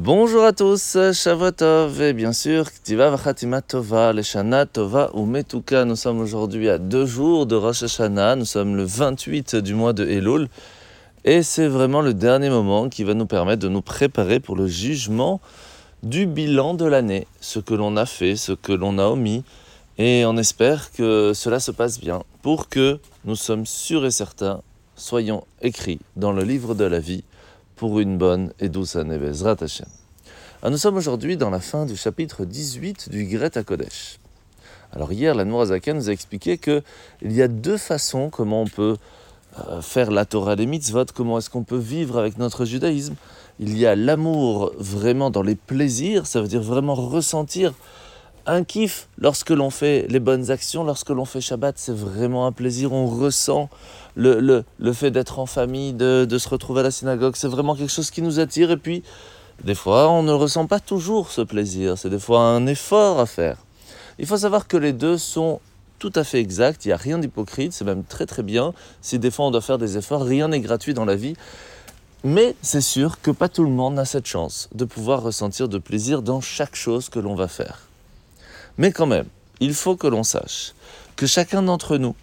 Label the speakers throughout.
Speaker 1: Bonjour à tous, Shavuotov et bien sûr Ktiva Vachatima Tova, Leshana Tova ou Metuka. Nous sommes aujourd'hui à deux jours de Rosh Hashanah, nous sommes le 28 du mois de Elul. Et c'est vraiment le dernier moment qui va nous permettre de nous préparer pour le jugement du bilan de l'année, ce que l'on a fait, ce que l'on a omis. Et on espère que cela se passe bien pour que nous sommes sûrs et certains soyons écrits dans le livre de la vie pour une bonne et douce année Bezrat. Alors nous sommes aujourd'hui dans la fin du chapitre 18 du Gret à Kodesh. Alors hier, la Nourazakan nous a expliqué qu'il y a deux façons comment on peut euh, faire la Torah des mitzvot, comment est-ce qu'on peut vivre avec notre judaïsme? Il y a l'amour vraiment dans les plaisirs, ça veut dire vraiment ressentir un kiff lorsque l'on fait les bonnes actions, lorsque l'on fait Shabbat, c'est vraiment un plaisir, on ressent le, le, le fait d'être en famille, de, de, se retrouver à la synagogue, c'est vraiment quelque chose qui nous attire. Et puis, des fois, on ne ressent pas toujours ce plaisir, c'est des fois un effort à faire. Il faut savoir que les deux sont tout à fait exacts, il n'y a rien d'hypocrite, c'est même très très bien. Si des fois on doit faire des efforts, rien n'est gratuit dans la vie. Mais c'est sûr que pas tout le monde a cette chance de pouvoir ressentir de plaisir dans chaque chose que l'on va faire. Mais quand même, il faut que l'on sache que chacun d'entre nous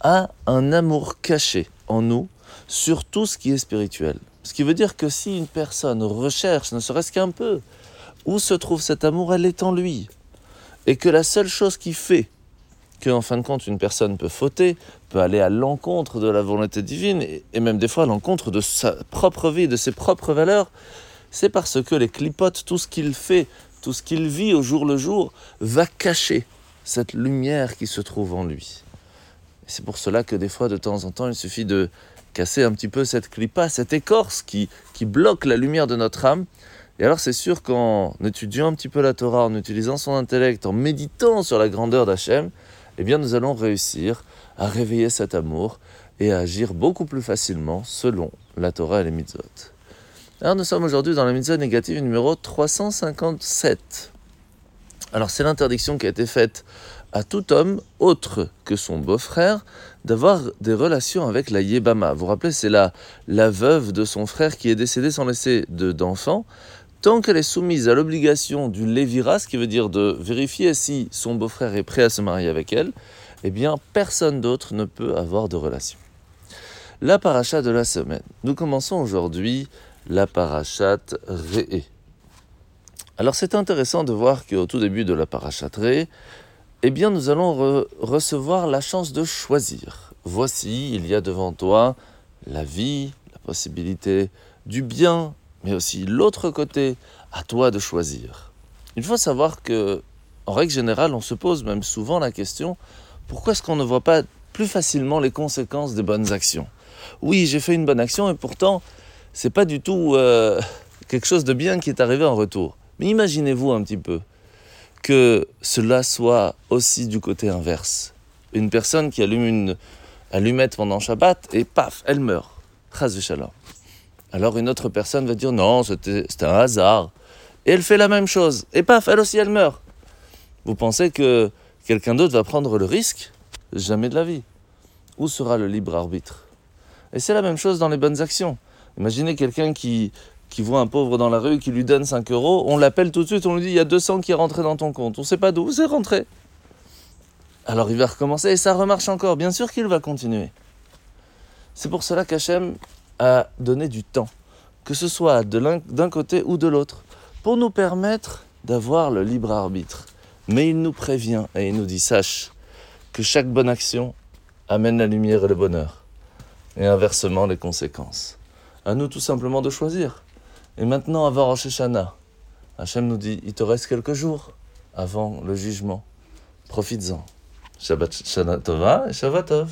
Speaker 1: a un amour caché en nous sur tout ce qui est spirituel. Ce qui veut dire que si une personne recherche, ne serait-ce qu'un peu, où se trouve cet amour, elle est en lui. Et que la seule chose qui fait que, en fin de compte, une personne peut fauter, peut aller à l'encontre de la volonté divine, et même des fois à l'encontre de sa propre vie, de ses propres valeurs, c'est parce que les clipotes, tout ce qu'il fait, tout ce qu'il vit au jour le jour, va cacher cette lumière qui se trouve en lui. C'est pour cela que des fois, de temps en temps, il suffit de casser un petit peu cette clipa, cette écorce qui, qui bloque la lumière de notre âme. Et alors c'est sûr qu'en étudiant un petit peu la Torah, en utilisant son intellect, en méditant sur la grandeur d'Hachem, eh bien nous allons réussir à réveiller cet amour et à agir beaucoup plus facilement selon la Torah et les mitzvot. Alors nous sommes aujourd'hui dans la mitzvah négative numéro 357. Alors c'est l'interdiction qui a été faite à tout homme autre que son beau-frère d'avoir des relations avec la Yébama. Vous vous rappelez, c'est la, la veuve de son frère qui est décédé sans laisser d'enfant. Tant qu'elle est soumise à l'obligation du Lévira, ce qui veut dire de vérifier si son beau-frère est prêt à se marier avec elle, eh bien personne d'autre ne peut avoir de relation. La paracha de la semaine. Nous commençons aujourd'hui la parachat Re'e. Alors c'est intéressant de voir qu'au tout début de la parachat Re'e, eh bien nous allons re recevoir la chance de choisir. Voici, il y a devant toi la vie, la possibilité du bien, mais aussi l'autre côté, à toi de choisir. Il faut savoir que, en règle générale, on se pose même souvent la question pourquoi est-ce qu'on ne voit pas plus facilement les conséquences des bonnes actions? Oui, j'ai fait une bonne action et pourtant c'est pas du tout euh, quelque chose de bien qui est arrivé en retour. Mais imaginez-vous un petit peu que cela soit aussi du côté inverse. Une personne qui allume une allumette pendant Shabbat et paf, elle meurt. Alors une autre personne va dire non, c'était un hasard. Et elle fait la même chose. Et paf, elle aussi, elle meurt. Vous pensez que quelqu'un d'autre va prendre le risque? Jamais de la vie. Où sera le libre arbitre? Et c'est la même chose dans les bonnes actions. Imaginez quelqu'un qui, voit un pauvre dans la rue, qui lui donne 5 euros, on l'appelle tout de suite, on lui dit il y a 200 qui est rentré dans ton compte. On ne sait pas d'où c'est rentré. Alors il va recommencer et ça remarche encore. Bien sûr qu'il va continuer. C'est pour cela qu'Hachem a donné du temps, que ce soit d'un côté ou de l'autre, pour nous permettre d'avoir le libre arbitre. Mais il nous prévient et il nous dit sache que chaque bonne action amène la lumière et le bonheur, et inversement les conséquences. À nous tout simplement de choisir. Et maintenant, avant Rosh Hashanah, Hachem nous dit, il te reste quelques jours avant le jugement. Profites-en. Shabbat Shana Tova et Shabbat Tov.